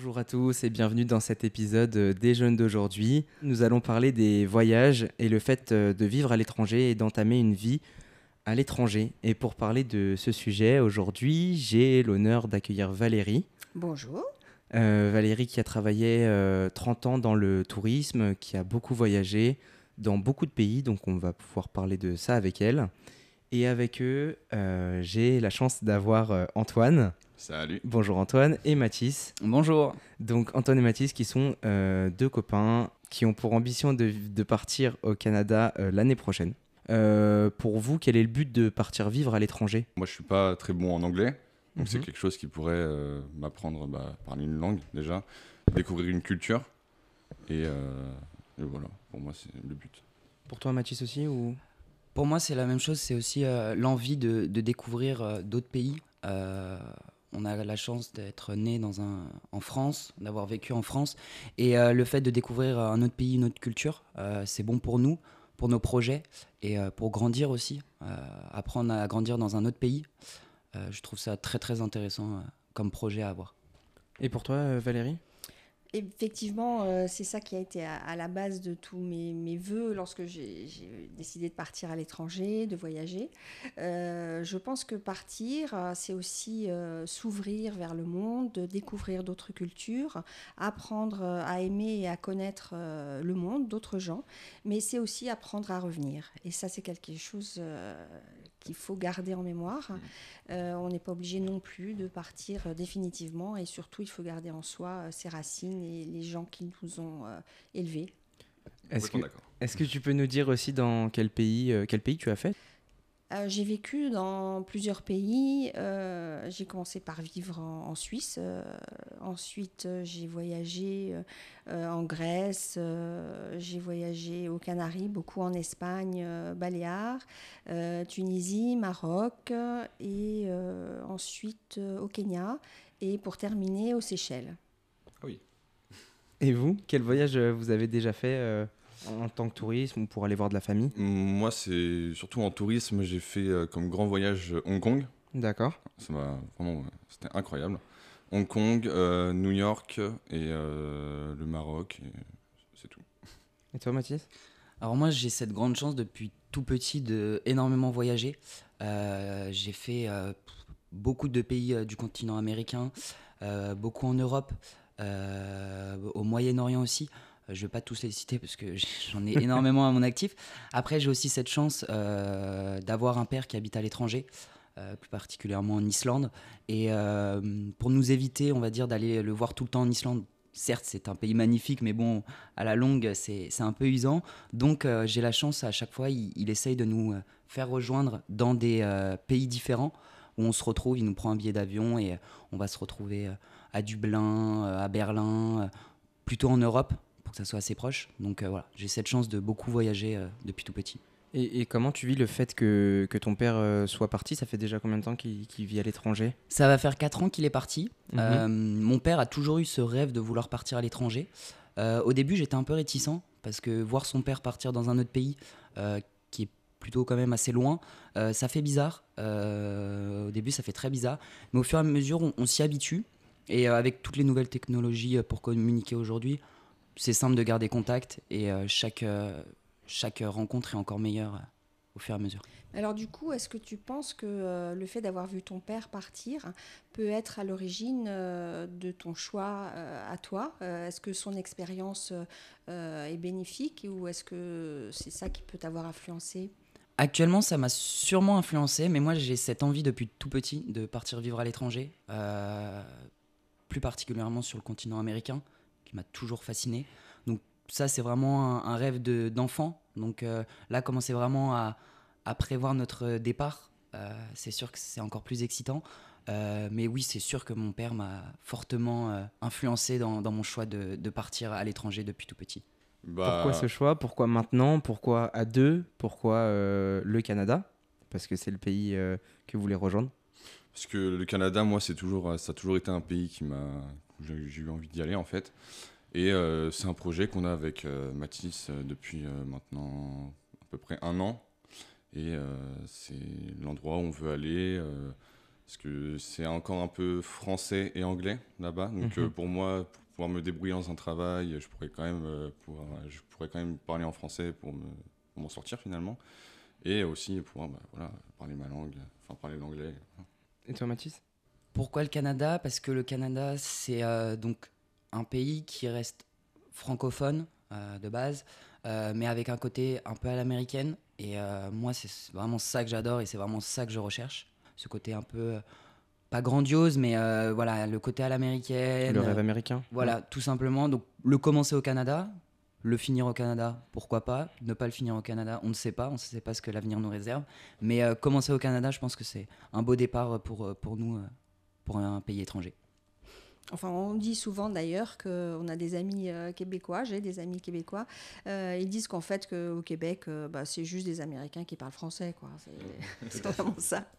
Bonjour à tous et bienvenue dans cet épisode des jeunes d'aujourd'hui. Nous allons parler des voyages et le fait de vivre à l'étranger et d'entamer une vie à l'étranger. Et pour parler de ce sujet, aujourd'hui, j'ai l'honneur d'accueillir Valérie. Bonjour. Euh, Valérie qui a travaillé 30 euh, ans dans le tourisme, qui a beaucoup voyagé dans beaucoup de pays, donc on va pouvoir parler de ça avec elle. Et avec eux, euh, j'ai la chance d'avoir Antoine. Salut. Bonjour Antoine et Mathis. Bonjour. Donc Antoine et Mathis qui sont deux copains qui ont pour ambition de, de partir au Canada l'année prochaine. pour vous, quel est le but de partir vivre à l'étranger? Moi, je suis pas très bon en anglais. Donc c'est Mhm. quelque chose qui pourrait euh, m'apprendre bah, parler une langue déjà, découvrir une culture. Et, euh, et voilà, pour moi c'est le but. Pour toi Mathis aussi ou? Pour moi, c'est la même chose. C'est aussi euh, l'envie de, découvrir euh, d'autres pays. Euh, on a la chance d'être né dans un, en France, d'avoir vécu en France. Et le fait de découvrir un autre pays, une autre culture, c'est bon pour nous, pour nos projets et pour grandir aussi. Apprendre à grandir dans un autre pays. Je trouve ça très très intéressant comme projet à avoir. Et pour toi Valérie? Effectivement, euh, c'est ça qui a été à, la base de tous mes, mes voeux lorsque j'ai décidé de partir à l'étranger, de voyager. Euh, je pense que partir, euh, c'est aussi s'ouvrir vers le monde, de découvrir d'autres cultures, apprendre à aimer et à connaître le monde, d'autres gens, mais c'est aussi apprendre à revenir. Et ça, c'est quelque chose qu'il faut garder en mémoire. Euh, on n'est pas obligé non plus de partir euh, définitivement et surtout il faut garder en soi euh, ses racines et les gens qui nous ont euh, élevés. Est-ce que, est-ce que tu peux nous dire aussi dans quel pays, euh, quel pays tu as fait? Euh, j'ai vécu dans plusieurs pays. Euh, j'ai commencé par vivre en, en Suisse. Euh, ensuite, j'ai voyagé en Grèce. Euh, j'ai voyagé aux Canaries, beaucoup en Espagne, euh, Baléares, euh, Tunisie, Maroc et euh, ensuite euh, au Kenya. Et pour terminer, aux Seychelles. Et vous, quel voyage vous avez déjà fait euh, en tant que tourisme ou pour aller voir de la famille Moi, c'est surtout en tourisme, j'ai fait euh, comme grand voyage euh, Hong Kong. D'accord. Ça m'a vraiment, c'était incroyable. Hong Kong, euh, New York et euh, le Maroc, c'est tout. Et toi Mathis Alors moi, j'ai cette grande chance depuis tout petit de énormément voyager. Euh, j'ai fait euh, beaucoup de pays euh, du continent américain, euh, beaucoup en Europe, euh, au Moyen-Orient aussi. Euh, Je vais pas tous les citer parce que j'en ai énormément à mon actif. Après, j'ai aussi cette chance euh, d'avoir un père qui habite à l'étranger, euh, plus particulièrement en Islande. Et pour nous éviter, on va dire, d'aller le voir tout le temps en Islande, certes, c'est un pays magnifique, mais bon, à la longue, c'est un peu usant. Donc, j'ai la chance, à chaque fois, il, essaye de nous faire rejoindre dans des pays différents où on se retrouve. Il nous prend un billet d'avion et on va se retrouver à Dublin, à Berlin, plutôt en Europe pour que ça soit assez proche. Donc, euh, voilà, j'ai cette chance de beaucoup voyager euh, depuis tout petit. et, et comment tu vis le fait que, que ton père euh, soit parti? Ça fait déjà combien de temps qu'il vit à l'étranger? Ça va faire 4 ans qu'il est parti. Mhm. Euh, mon père a toujours eu ce rêve de vouloir partir à l'étranger. Euh, au début, j'étais un peu réticent parce que voir son père partir dans un autre pays euh, qui est plutôt quand même assez loin, ça fait bizarre. Au début, ça fait très bizarre. Mais au fur et à mesure, on, on s'y habitue. Et avec toutes les nouvelles technologies pour communiquer aujourd'hui, c'est simple de garder contact et euh, chaque, euh, chaque rencontre est encore meilleure euh, au fur et à mesure. Alors du coup, est-ce que tu penses que euh, le fait d'avoir vu ton père partir peut être à l'origine euh, de ton choix euh, à toi? Est-ce que son expérience est bénéfique ou est-ce que c'est ça qui peut t'avoir influencé? Actuellement, ça m'a sûrement influencé, mais moi j'ai cette envie depuis tout petit de partir vivre à l'étranger, plus particulièrement sur le continent américain, qui m'a toujours fasciné. Donc ça, c'est vraiment un, un rêve de- d'enfant. Donc euh, là, commencer vraiment à, à prévoir notre départ, euh, c'est sûr que c'est encore plus excitant. Euh, mais oui, c'est sûr que mon père m'a fortement euh, influencé dans, dans mon choix de, de partir à l'étranger depuis tout petit. Bah, Pourquoi ce choix? Pourquoi maintenant? Pourquoi à deux? Pourquoi euh, le Canada? Parce que c'est le pays euh, que vous voulez rejoindre. Parce que le Canada, moi, c'est toujours, ça a toujours été un pays qui m'a, où j'ai eu envie d'y aller en fait. Et euh, c'est un projet qu'on a avec euh, Mathis euh, depuis euh, maintenant à peu près un an. Et euh, c'est l'endroit où on veut aller. euh, parce que c'est encore un peu français et anglais là-bas. Donc Mhm. euh, pour moi, pour pouvoir me débrouiller dans un travail, je pourrais quand même, euh, pouvoir, je pourrais quand même parler en français pour me- pour m'en sortir finalement. Et aussi pouvoir bah, voilà, parler ma langue, enfin parler l'anglais. Et toi, Mathis? Pourquoi le Canada? Parce que le Canada, c'est euh, donc un pays qui reste francophone euh, de base, euh, mais avec un côté un peu à l'américaine. Et moi, c'est vraiment ça que j'adore et c'est vraiment ça que je recherche. Ce côté un peu, pas grandiose, mais euh, voilà, le côté à l'américaine. Le rêve américain Voilà, tout simplement. Donc, le commencer au Canada, le finir au Canada, pourquoi pas. Ne pas le finir au Canada, on ne sait pas. On ne sait pas ce que l'avenir nous réserve. Mais euh, commencer au Canada, je pense que c'est un beau départ pour, euh, pour nous, euh, pour un pays étranger. Enfin, on dit souvent d'ailleurs qu'on a des amis euh, québécois, j'ai des amis québécois, euh, ils disent qu'en fait qu'au Québec, euh, bah, c'est juste des Américains qui parlent français. quoi. C'est vraiment ça.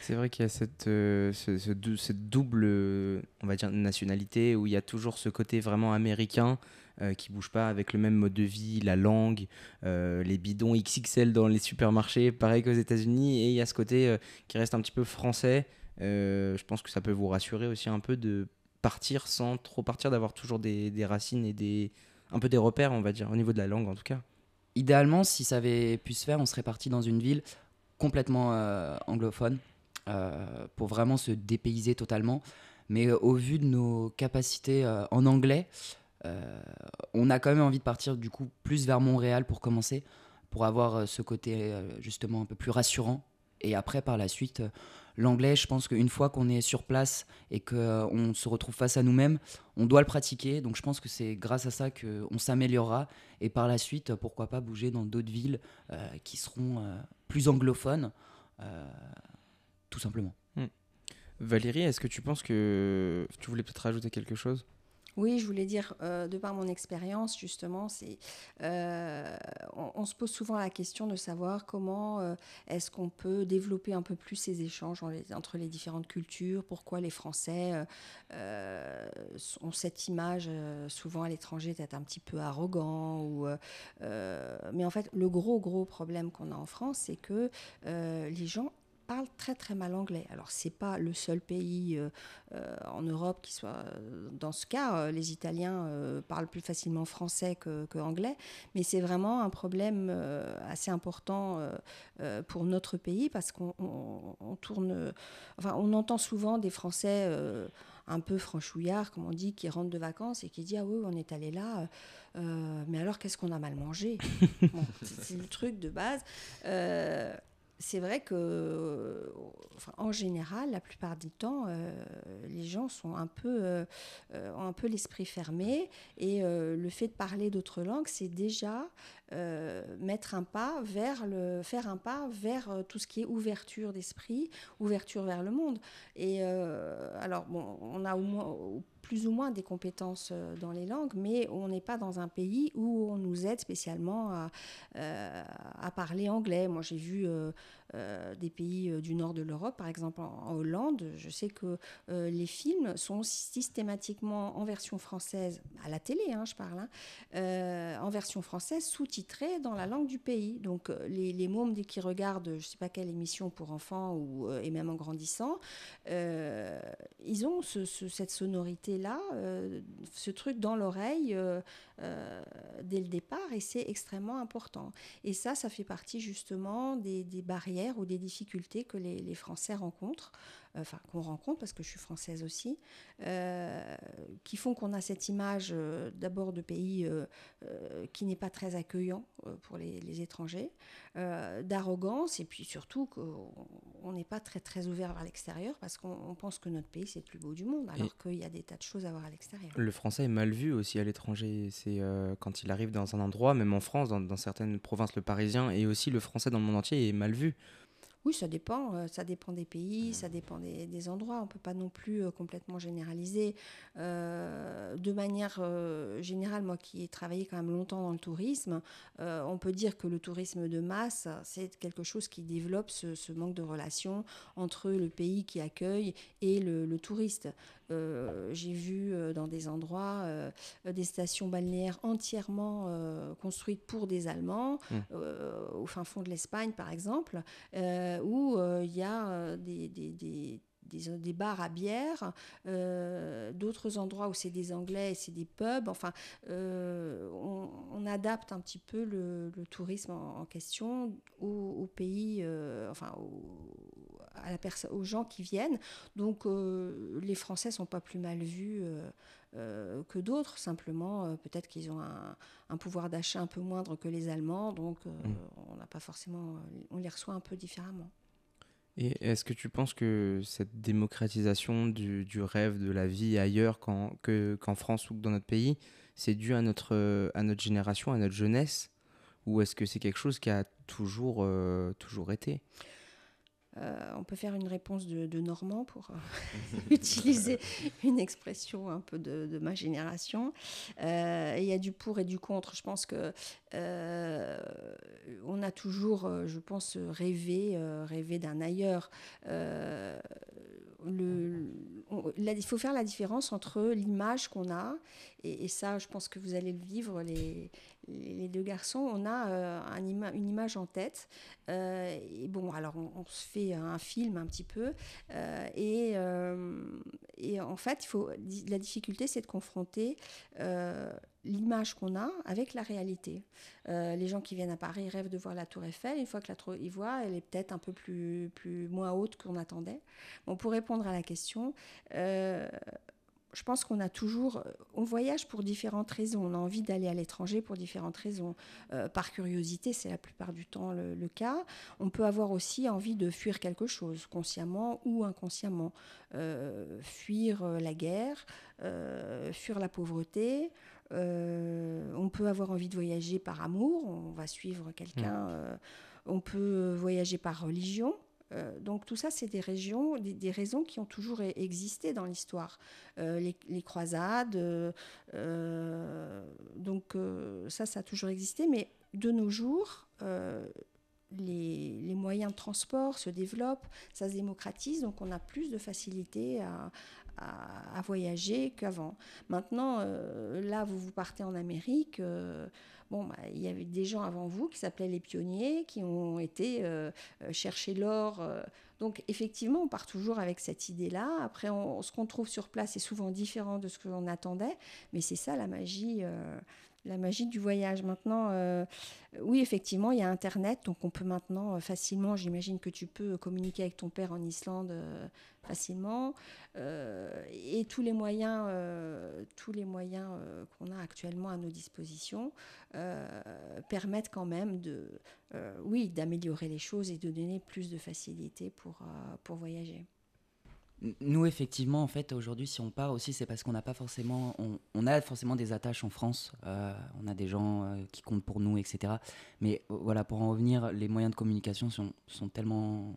C'est vrai qu'il y a cette, euh, ce- ce dou- cette double, euh, on va dire, nationalité où il y a toujours ce côté vraiment américain euh, qui bouge pas avec le même mode de vie, la langue, euh, les bidons XXL dans les supermarchés, pareil qu'aux États-Unis. Et il y a ce côté euh, qui reste un petit peu français. Euh, je pense que ça peut vous rassurer aussi un peu de partir sans trop partir, d'avoir toujours des, racines et des, un peu des repères, on va dire, au niveau de la langue en tout cas. Idéalement, si ça avait pu se faire, on serait parti dans une ville complètement anglophone pour vraiment se dépayser totalement. Mais au vu de nos capacités en anglais, on a quand même envie de partir du coup plus vers Montréal pour commencer, pour avoir euh, ce côté euh, justement un peu plus rassurant. Et après, par la suite, euh, l'anglais, je pense qu'une fois qu'on est sur place et qu'on se retrouve face à nous-mêmes, on doit le pratiquer. Donc je pense que c'est grâce à ça qu'on s'améliorera. Et par la suite, pourquoi pas bouger dans d'autres villes euh, qui seront euh, plus anglophones, euh, tout simplement. Valérie, est-ce que tu penses que tu voulais peut-être rajouter quelque chose? Oui, je voulais dire, euh, de par mon expérience, justement, c'est, euh, on, se pose souvent la question de savoir comment euh, est-ce qu'on peut développer un peu plus ces échanges entre les différentes cultures, pourquoi les Français ont cette image souvent à l'étranger d'être un petit peu arrogant. Mais en fait, le gros, gros problème qu'on a en France, c'est que les gens parlent très très mal anglais. Alors c'est pas le seul pays euh, euh, en Europe qui soit euh, dans ce cas. Les Italiens euh, parlent plus facilement français que, que anglais, mais c'est vraiment un problème assez important pour notre pays parce qu'on on- on tourne, enfin on entend souvent des Français. un peu franchouillards, comme on dit, qui rentrent de vacances et qui disent Ah oui, on est allé là, euh, mais alors qu'est-ce qu'on a mal mangé? Bon, C'est c'est le truc de base. Euh, c'est vrai que, enfin, en général, la plupart du temps, euh, les gens sont un peu, euh, euh, ont un peu l'esprit fermé, et euh, le fait de parler d'autres langues, c'est déjà mettre un pas vers le, faire un pas vers tout ce qui est ouverture d'esprit, ouverture vers le monde. Et alors, bon, on a au moins, plus ou moins des compétences euh, dans les langues, mais on n'est pas dans un pays où on nous aide spécialement à, euh, à parler anglais. Moi, j'ai vu euh, des pays euh, du nord de l'Europe, par exemple en, Hollande. Je sais que euh, les films sont systématiquement en version française, à la télé, hein, je parle, hein, en version française, sous-titrés dans la langue du pays. Donc, les, les mômes, dès regardent, je ne sais pas quelle émission pour enfants, ou, et même en grandissant, ils ont ce- ce- cette sonorité-là, ce truc dans l'oreille dès le départ, et c'est extrêmement important. Et ça, ça fait partie justement des barrières ou des difficultés que les, Français rencontrent, enfin qu'on rencontre parce que je suis française aussi, euh, qui font qu'on a cette image euh, d'abord de pays euh, qui n'est pas très accueillant pour les, les étrangers, d'arrogance, et puis surtout qu'on on n'est pas très très ouvert vers l'extérieur parce qu'on on pense que notre pays c'est le plus beau du monde, alors qu'il y a des tas de choses à voir à l'extérieur. Le français est mal vu aussi à l'étranger. C'est quand il arrive dans un endroit, même en France, dans, dans certaines provinces, le parisien et aussi le français dans le monde entier est mal vu. Oui, ça dépend. euh, ça dépend des pays, ça dépend des, des endroits. On ne peut pas non plus euh, complètement généraliser. Euh, de manière euh, générale, moi qui ai travaillé quand même longtemps dans le tourisme, euh, on peut dire que le tourisme de masse, c'est quelque chose qui développe ce, ce manque de relation entre le pays qui accueille et le, le touriste. Euh, J'ai vu euh, dans des endroits euh, des stations balnéaires entièrement construites pour des Allemands, Mm. euh, au fin fond de l'Espagne par exemple, où il y a des, des- des- des, bars à bière, d'autres endroits où c'est des Anglais et c'est des pubs. Enfin, on, adapte un petit peu le, tourisme en, question au, pays, enfin, à la aux gens qui viennent. Donc, les Français sont pas plus mal vus. Euh, que d'autres. Simplement, euh, peut-être qu'ils ont un, pouvoir d'achat un peu moindre que les Allemands, donc euh, mm. on n'a pas forcément, on les reçoit un peu différemment. Et est-ce que tu penses que cette démocratisation du, rêve de la vie ailleurs qu'en, France ou dans notre pays, c'est dû à notre, génération, à notre jeunesse? Ou est-ce que c'est quelque chose qui a toujours, toujours été? Euh, on peut faire une réponse de, Normand pour euh, utiliser une expression un peu de, ma génération. Euh, il y a du pour et du contre. Je pense que on a toujours, je pense, rêvé, rêvé d'un ailleurs. Le, il faut faire la différence entre l'image qu'on a, et, ça, je pense que vous allez le vivre, les, les deux garçons, on a euh, un une image en tête. Euh, et bon, alors on, se fait un film un petit peu. Euh, et, en fait, la difficulté, c'est de confronter l'image qu'on a avec la réalité. les gens qui viennent à Paris rêvent de voir la Tour Eiffel. Une fois que la Tour ils voient, elle est peut-être un peu plus, plus moins haute qu'on attendait. Pour répondre à la question, je pense qu'on a toujours, on voyage pour différentes raisons. On a envie d'aller à l'étranger pour différentes raisons. Euh, par curiosité, c'est la plupart du temps le, cas. On peut avoir aussi envie de fuir quelque chose, consciemment ou inconsciemment. Euh, fuir euh, la guerre, fuir la pauvreté. on peut avoir envie de voyager par amour. On va suivre quelqu'un. Mmh. on peut voyager par religion. Euh, donc tout ça, c'est des, régions, des, raisons qui ont toujours e-, existé dans l'histoire. Euh, les, croisades, euh, donc ça, ça a toujours existé. Mais de nos jours, les, moyens de transport se développent, ça se démocratise, donc on a plus de facilité à, voyager qu'avant. Maintenant, là, vous vous partez en Amérique Bon, bah, il y avait des gens avant vous qui s'appelaient les pionniers, qui ont été euh, euh, chercher l'or. Euh. Donc effectivement, on part toujours avec cette idée-là. Après, ce qu'on trouve sur place est souvent différent de ce que l'on attendait, mais c'est ça la magie la magie du voyage. Maintenant, euh, oui, effectivement, il y a Internet, donc on peut maintenant euh, facilement, j'imagine que tu peux communiquer avec ton père en Islande euh, facilement, et tous les moyens, tous les moyens qu'on a actuellement à nos dispositions permettent quand même de, oui, d'améliorer les choses et de donner plus de facilité pour, pour voyager. Nous, effectivement, en fait, aujourd'hui, si on part aussi, c'est parce qu'on n'a pas forcément, on, a forcément des attaches en France. Euh, on a des gens euh, qui comptent pour nous, etc. Mais euh, voilà, pour en revenir, les moyens de communication sont, sont tellement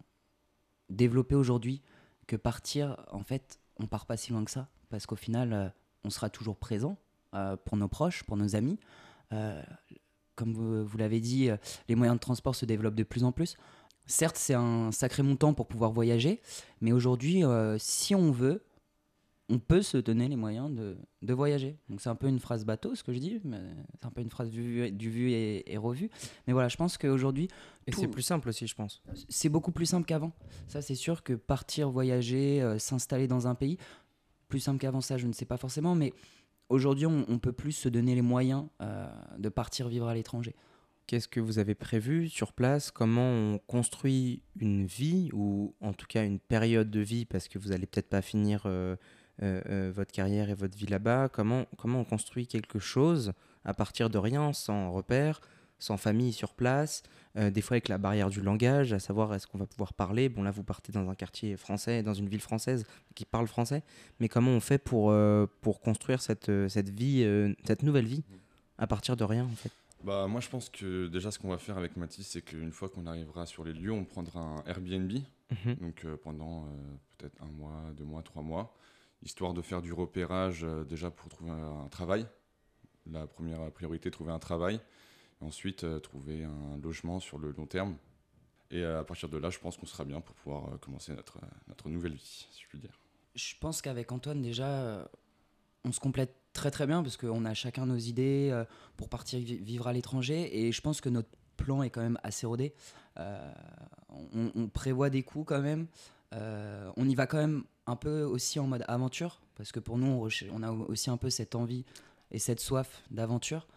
développés aujourd'hui que partir, en fait, on part pas si loin que ça, parce qu'au final, on sera toujours présent pour nos proches, pour nos amis. comme vous, vous l'avez dit, les moyens de transport se développent de plus en plus. Certes, c'est un sacré montant pour pouvoir voyager, mais aujourd'hui, euh, si on veut, on peut se donner les moyens de, voyager. Donc c'est un peu une phrase bateau, ce que je dis, mais c'est un peu une phrase du, du vu et, revu. Mais voilà, je pense qu'aujourd'hui... Et c'est plus simple aussi, je pense. C'est beaucoup plus simple qu'avant. Ça, c'est sûr que partir, voyager, euh, s'installer dans un pays, plus simple qu'avant ça, je ne sais pas forcément, mais aujourd'hui, on, peut plus se donner les moyens euh, de partir vivre à l'étranger. Qu'est-ce que vous avez prévu sur place? Comment on construit une vie ou en tout cas une période de vie? Parce que vous n'allez peut-être pas finir euh, euh, euh, votre carrière et votre vie là-bas. Comment, comment on construit quelque chose à partir de rien, sans repère, sans famille sur place, des fois avec la barrière du langage, à savoir est-ce qu'on va pouvoir parler? Bon là vous partez dans un quartier français, dans une ville française qui parle français, mais comment on fait pour, pour construire cette, cette vie, cette nouvelle vie à partir de rien en fait? Bah, moi, je pense que déjà, ce qu'on va faire avec Mathis, c'est qu'une fois qu'on arrivera sur les lieux, on prendra un Airbnb, mhm. donc euh, pendant euh, peut-être un mois, deux mois, trois mois, histoire de faire du repérage euh, déjà pour trouver un, travail. La première priorité, trouver un travail. Et ensuite, trouver un logement sur le long terme. Et à partir de là, je pense qu'on sera bien pour pouvoir commencer notre, notre nouvelle vie, si je puis dire. Je pense qu'avec Antoine, déjà, on se complète très très bien parce qu'on a chacun nos idées euh, pour partir vivre à l'étranger et je pense que notre plan est quand même assez rodé. Euh, on, prévoit des coûts quand même. on y va quand même un peu aussi en mode aventure, parce que pour nous, on, a aussi un peu cette envie et cette soif d'aventure.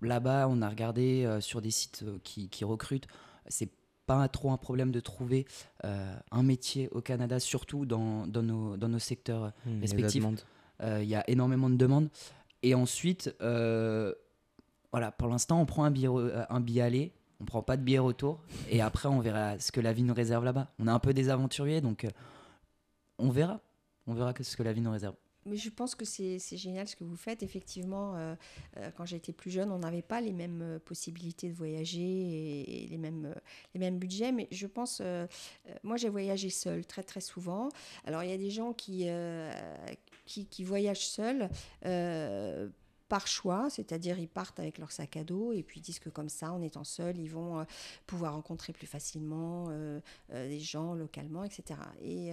Là-bas, on a regardé sur des sites qui, qui recrutent. C'est pas trop un problème de trouver euh, un métier au Canada, surtout dans, dans, nos, dans nos, secteurs mmh, respectifs. Euh, il y a énormément de demandes. Et ensuite, euh, voilà, pour l'instant, on prend un billet, un billet aller, on prend pas de billet retour, et après, on verra ce que la vie nous réserve là-bas. On est un peu des aventuriers, donc on verra. On verra ce que la vie nous réserve. Mais je pense que c'est génial ce que vous faites. Effectivement, euh, euh, quand j'étais plus jeune, on n'avait pas les mêmes euh, possibilités de voyager et, les, mêmes, les mêmes budgets. Mais je pense, moi j'ai voyagé seule très très souvent. Alors il y a des gens qui, qui, qui, voyagent seuls par choix, c'est-à-dire ils partent avec leur sac à dos et puis disent que comme ça, en étant seuls, ils vont euh, pouvoir rencontrer plus facilement euh, euh, des gens localement, etc. Et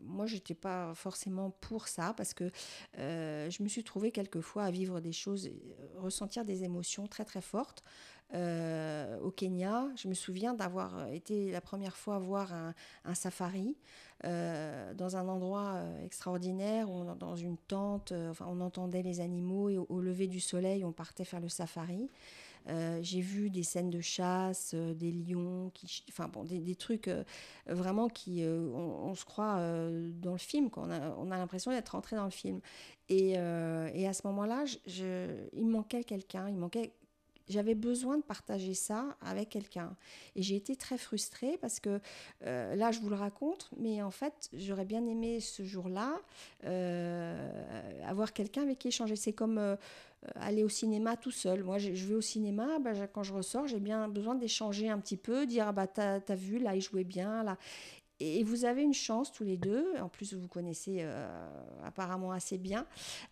moi, je n'étais pas forcément pour ça parce que je me suis trouvée quelquefois à vivre des choses, ressentir des émotions très très fortes. Au Kenya. Je me souviens d'avoir été la première fois voir un safari euh, dans un endroit euh, extraordinaire, dans une tente, euh, enfin, on entendait les animaux et au, lever du soleil, on partait faire le safari. j'ai vu des scènes de chasse, des lions, enfin bon, des, trucs vraiment qui, on, se croit dans le film, On a, on a l'impression d'être rentré dans le film. Et, et à ce moment-là, il manquait quelqu'un, il manquait j'avais besoin de partager ça avec quelqu'un. Et j'ai été très frustrée parce que euh, là, je vous le raconte, mais en fait, j'aurais bien aimé ce jour-là euh, avoir quelqu'un avec qui échanger. C'est comme euh, aller au cinéma tout seul. Moi, je, vais au cinéma, bah, quand je ressors, j'ai bien besoin d'échanger un petit peu, dire ah bah t'as as vu, là, il jouait bien, là. Et vous avez une chance tous les deux, en plus vous vous connaissez euh, apparemment assez bien,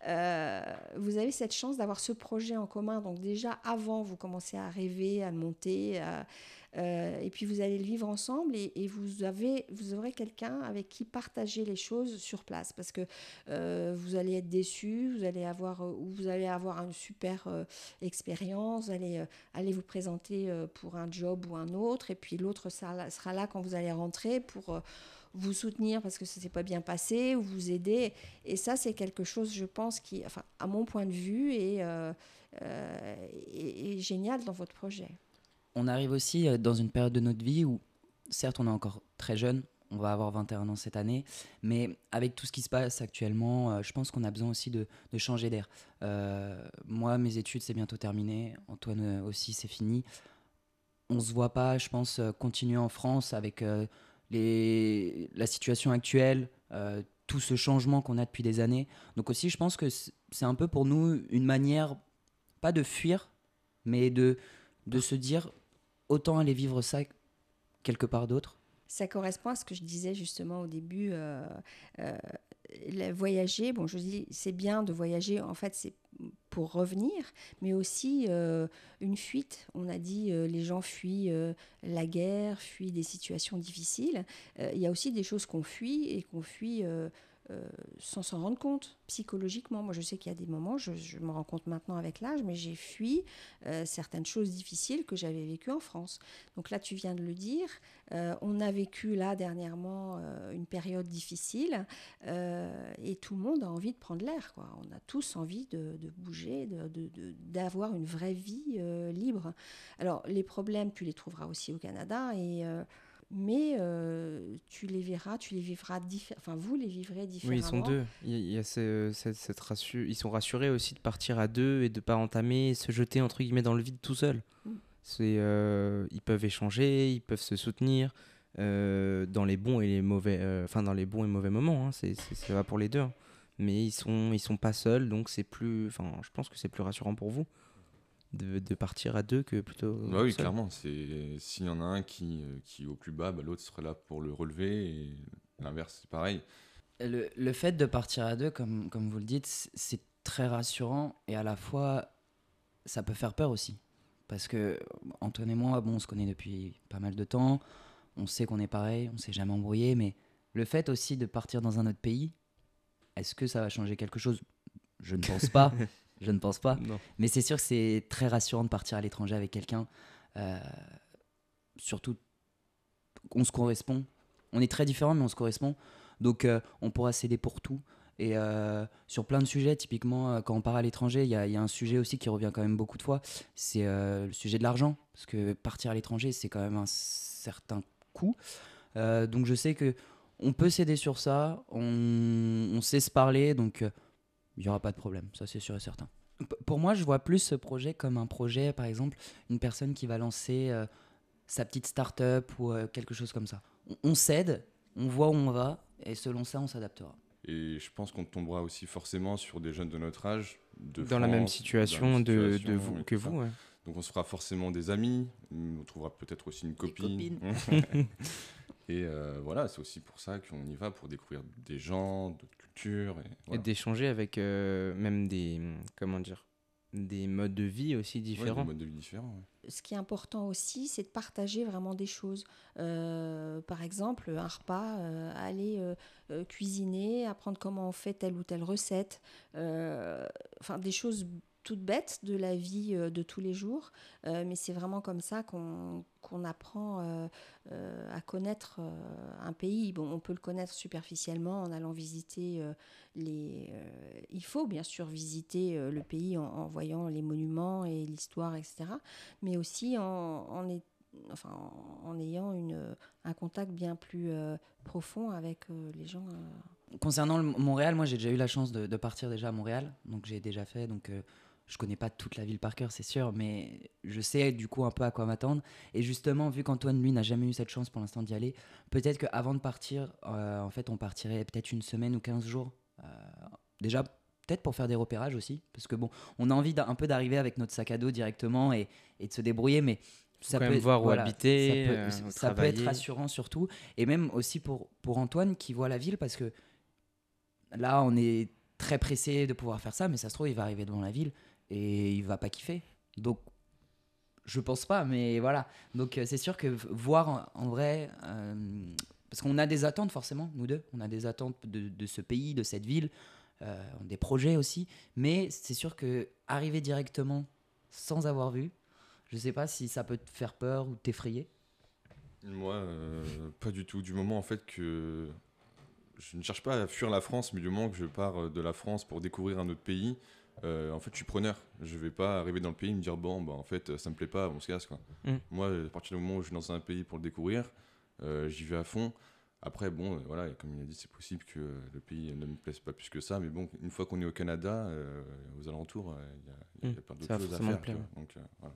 euh, vous avez cette chance d'avoir ce projet en commun. Donc déjà avant, vous commencez à rêver, à monter, euh, et puis vous allez le vivre ensemble et, vous, avez, vous aurez quelqu'un avec qui partager les choses sur place. Parce que euh, vous allez être déçu, vous allez avoir, euh, vous allez avoir une super expérience, vous allez aller vous présenter pour un job ou un autre. Et puis l'autre sera, là quand vous allez rentrer pour vous soutenir parce que ça s'est pas bien passé ou vous aider. Et ça, c'est quelque chose, je pense, qui, enfin, à mon point de vue, est, est génial dans votre projet on arrive aussi euh, dans une période de notre vie où, certes, on est encore très jeune, on va avoir 21 ans cette année, mais avec tout ce qui se passe actuellement, euh, je pense qu'on a besoin aussi de, changer d'air. Euh, moi, mes études, c'est bientôt terminé, Antoine aussi, c'est fini. On se voit pas, je pense, continuer en France avec les, la situation actuelle, tout ce changement qu'on a depuis des années. Donc aussi, je pense que c'est un peu pour nous une manière, pas de fuir, mais de, de se dire autant aller vivre ça quelque part d'autre? Ça correspond à ce que je disais justement au début. Euh, euh, voyager, bon, je dis, c'est bien de voyager, en fait, c'est pour revenir, mais aussi euh, une fuite. On a dit les gens fuient la guerre, fuient des situations difficiles. Il y a aussi des choses qu'on fuit et qu'on fuit euh, sans s'en rendre compte psychologiquement. Moi, je sais qu'il y a des moments, je, me rends compte maintenant avec l'âge, mais j'ai fui euh, certaines choses difficiles que j'avais vécues en France. Donc là, tu viens de le dire, euh, on a vécu là dernièrement une période difficile et tout le monde a envie de prendre l'air. On a tous envie de, bouger, d'avoir de, une vraie vie libre. Alors, les problèmes, tu les trouveras aussi au Canada et mais euh, tu les verras, tu les vivras enfin vous les vivrez différemment. Oui, ils sont deux. Il y a cette, ils sont rassurés aussi de partir à deux et de pas entamer, se jeter entre guillemets dans le vide tout seul. Mm. C'est, euh, ils peuvent échanger, ils peuvent se soutenir euh, dans les bons et les mauvais, enfin dans les bons et mauvais moments. Hein. c'est, ça va pour les deux. Hein. Mais ils sont, ils sont pas seuls, donc c'est plus, enfin, je pense que c'est plus rassurant pour vous de, partir à deux que plutôt. Bah oui, clairement. C'est s'il y en a un qui, euh, qui est au plus bas, bah, l'autre serait là pour le relever et l'inverse, c'est pareil. Le, le, fait de partir à deux, comme, comme vous le dites, c'est très rassurant et à la fois ça peut faire peur aussi. Parce que Antoine et moi, bon, on se connaît depuis pas mal de temps, on sait qu'on est pareil, on s'est jamais embrouillé, mais le fait aussi de partir dans un autre pays, est-ce que ça va changer quelque chose? Je ne pense pas. je ne pense pas. Mais c'est sûr que c'est très rassurant de partir à l'étranger avec quelqu'un. Euh, surtout, on se correspond. on est très différents, mais on se correspond. Donc, on pourra s'aider pour tout. Et sur plein de sujets, typiquement, quand on part à l'étranger, il y, y, a un sujet aussi qui revient quand même beaucoup de fois, c'est le sujet de l'argent. Parce que partir à l'étranger, c'est quand même un certain coût. donc je sais que on peut s'aider sur ça, on, on, sait se parler, donc il n'y aura pas de problème, ça c'est sûr et certain. Pour moi, je vois plus ce projet comme un projet, par exemple, une personne qui va lancer euh, sa petite start-up ou euh, quelque chose comme ça. On, s'aide, on voit où on va, et selon ça, on s'adaptera. Et je pense qu'on tombera aussi forcément sur des jeunes de notre âge. De dans, la même situation, de, de, vous, que vous. Donc on se fera forcément des amis, on trouvera peut-être aussi une copine. et euh, voilà, c'est aussi pour ça qu'on y va, pour découvrir des gens, d'autres Et, d'échanger avec euh, même des, comment dire, des modes de vie aussi différents. modes de vie différents Ce qui est important aussi, c'est de partager vraiment des choses. Euh, par exemple, un repas, aller cuisiner, apprendre comment on fait telle ou telle recette. Enfin, des choses toute bête de la vie euh, de tous les jours, euh, mais c'est vraiment comme ça qu'on apprend euh, à connaître un pays. Bon, on peut le connaître superficiellement en allant visiter les. il faut bien sûr visiter le pays en, voyant les monuments et l'histoire, etc. Mais aussi en, en ayant une, un contact bien plus profond avec les gens. Concernant Montréal, moi j'ai déjà eu la chance de, de, partir déjà à Montréal, donc j'ai déjà fait donc je connais pas toute la ville par cœur, c'est sûr, mais je sais du coup un peu à quoi m'attendre. Et justement, vu qu'Antoine, lui, n'a jamais eu cette chance pour l'instant d'y aller, peut-être qu'avant de partir, euh, en fait, on partirait peut-être une semaine ou 15 jours. Euh, déjà, peut-être pour faire des repérages aussi, parce que bon, on a envie un peu d'arriver avec notre sac à dos directement et, et de se débrouiller, mais ça peut voir où habiter, ça, peut, être rassurant surtout, et même aussi pour, pour Antoine qui voit la ville, parce que là, on est très pressé de pouvoir faire ça, mais ça se trouve, il va arriver devant la ville et il va pas kiffer. Donc, je pense pas, mais voilà. Donc, euh, c'est sûr que voir en, vrai, euh, parce qu'on a des attentes forcément, nous deux, on a des attentes de, ce pays, de cette ville, euh, des projets aussi, mais c'est sûr que arriver directement sans avoir vu, je sais pas si ça peut te faire peur ou t'effrayer. Moi, pas du tout. Du moment en fait que je ne cherche pas à fuir la France, mais du moment que je pars de la France pour découvrir un autre pays, euh, en fait, je suis preneur. Je vais pas arriver dans le pays et me dire bon, bah, en fait, ça me plaît pas, on se casse. Quoi. Mm. Moi, à partir du moment où je suis dans un pays pour le découvrir, euh, j'y vais à fond. Après, bon, euh, voilà, comme il a dit, c'est possible que le pays ne me plaise pas plus que ça. Mais bon, une fois qu'on est au Canada, aux alentours, il y, a, mm. plein d'autres choses à faire. Donc, voilà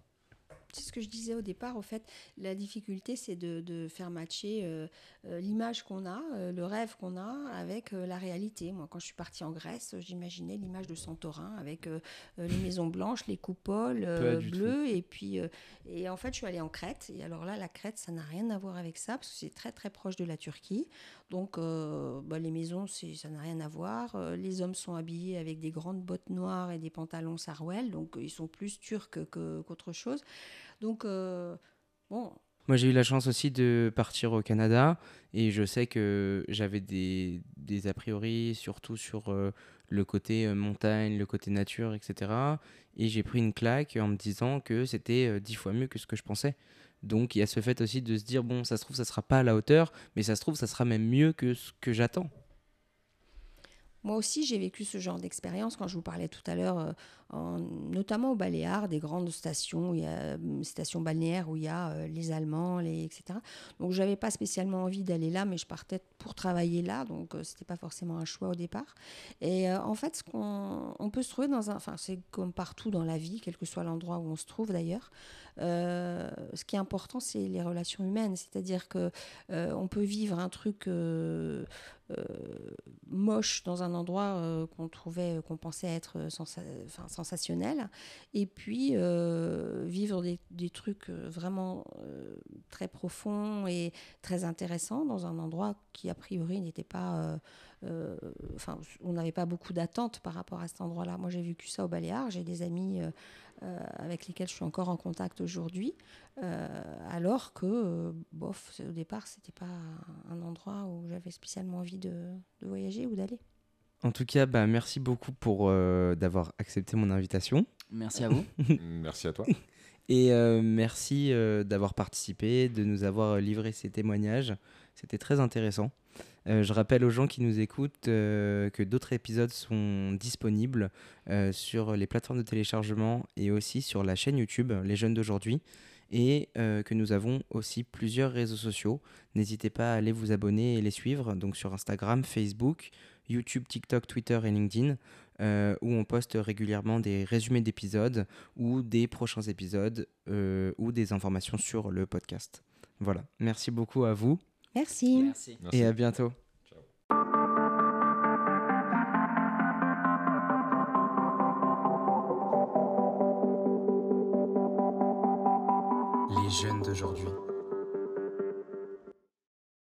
c'est ce que je disais au départ, au fait, la difficulté, c'est de, faire matcher euh, euh, l'image qu'on a, euh, le rêve qu'on a avec la réalité. Moi, quand je suis partie en Grèce, j'imaginais l'image de Santorin avec les maisons blanches, les coupoles bleues, et puis, et en fait, je suis allée en Crète. Et alors là, la Crète, ça n'a rien à voir avec ça, parce que c'est très très proche de la Turquie. Donc, bah, les maisons, ça n'a rien à voir. les hommes sont habillés avec des grandes bottes noires et des pantalons sarouel, donc ils sont plus turcs qu'autre chose. Donc, euh, bon. Moi, j'ai eu la chance aussi de partir au Canada et je sais que j'avais des, des, a priori, surtout sur euh, le côté euh, montagne, le côté nature, etc. Et j'ai pris une claque en me disant que c'était dix fois mieux que ce que je pensais. Donc, il y a ce fait aussi de se dire, bon, ça se trouve, ça sera pas à la hauteur, mais ça se trouve, ça sera même mieux que ce que j'attends. Moi aussi, j'ai vécu ce genre d'expérience quand je vous parlais tout à l'heure notamment au Baléares, des grandes stations, il y a, hum, stations balnéaires où il y a euh, les Allemands, les, etc. Donc j'avais pas spécialement envie d'aller là, mais je partais pour travailler là, donc euh, c'était pas forcément un choix au départ. Et euh, en fait, ce qu'on on peut se trouver dans un, enfin c'est comme partout dans la vie, quel que soit l'endroit où on se trouve d'ailleurs. ce qui est important, c'est les relations humaines, c'est-à-dire que on peut vivre un truc moche dans un endroit qu'on trouvait, qu'on pensait être sans, sensationnel. Et puis, euh, vivre des, trucs euh, vraiment euh, très profonds et très intéressants dans un endroit qui, a priori, n'était pas. Enfin, on n'avait pas beaucoup d'attentes par rapport à cet endroit-là. Moi, j'ai vécu ça au Baléares. J'ai des amis avec lesquels je suis encore en contact aujourd'hui. alors que, bof, au départ, c'était pas un endroit où j'avais spécialement envie de voyager ou d'aller. En tout cas, bah, merci beaucoup pour euh, d'avoir accepté mon invitation. Merci à vous. merci à toi. Et euh, merci euh, d'avoir participé, de nous avoir livré ces témoignages. C'était très intéressant. je rappelle aux gens qui nous écoutent que d'autres épisodes sont disponibles sur les plateformes de téléchargement et aussi sur la chaîne YouTube Les Jeunes d'aujourd'hui et que nous avons aussi plusieurs réseaux sociaux. N'hésitez pas à aller vous abonner et les suivre donc sur Instagram, Facebook, YouTube, TikTok, Twitter et LinkedIn. Euh, où on poste régulièrement des résumés d'épisodes ou des prochains épisodes euh, ou des informations sur le podcast. Voilà, merci beaucoup à vous. Merci. merci. Et à bientôt. Les jeunes d'aujourd'hui.